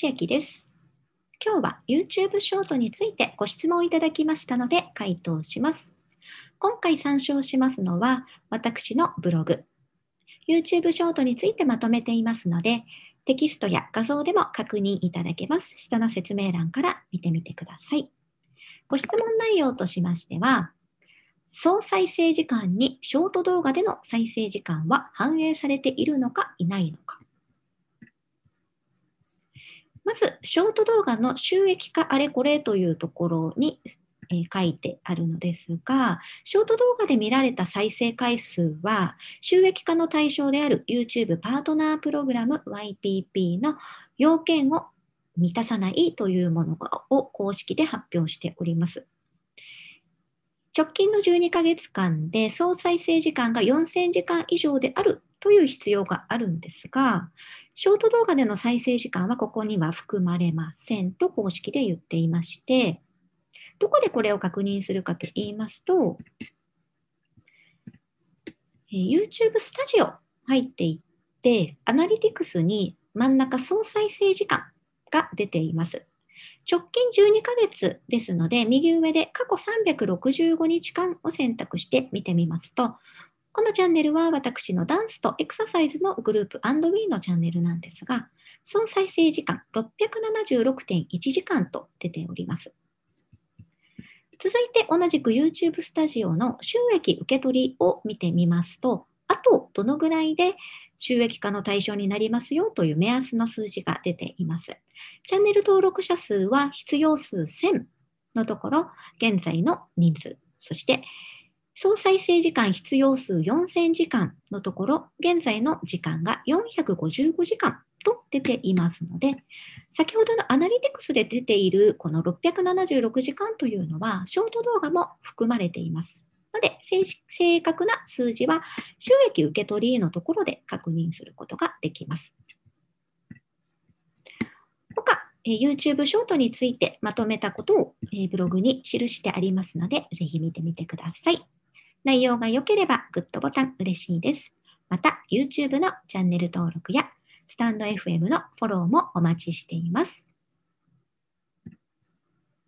千秋です。今日は YouTube ショートについてご質問いただきましたので回答します。今回参照しますのは私のブログ。YouTube ショートについてまとめていますので、テキストや画像でも確認いただけます。下の説明欄から見てみてください。ご質問内容としましては、総再生時間にショート動画での再生時間は反映されているのかいないのか。まず、ショート動画の収益化あれこれというところに、え書いてあるのですが、ショート動画で見られた再生回数は、収益化の対象である YouTube パートナープログラム YPP の要件を満たさないというものを公式で発表しております。直近の12ヶ月間で総再生時間が4000時間以上であるという必要があるんですが、ショート動画での再生時間はここには含まれませんと公式で言っていまして、どこでこれを確認するかと言いますと、YouTube スタジオ入っていって、アナリティクスに真ん中総再生時間が出ています。直近12ヶ月ですので、右上で過去365日間を選択して見てみますと、このチャンネルは私のダンスとエクササイズのグループ &We のチャンネルなんですが、総再生時間676.1時間と出ております。続いて同じく YouTube スタジオの収益受け取りを見てみますと、あとどのぐらいで収益化の対象になりますよという目安の数字が出ています。チャンネル登録者数は必要数1000のところ、現在の人数、そして総再生時間必要数4000時間のところ、現在の時間が455時間と出ていますので、先ほどのアナリティクスで出ているこの676時間というのは、ショート動画も含まれています。ので、正正確な数字は収益受け取りのところで確認することができます。他、YouTube ショートについてまとめたことをブログに記してありますので、ぜひ見てみてください。内容が良ければグッドボタン嬉しいです。また、YouTube のチャンネル登録やスタンド FM のフォローもお待ちしています。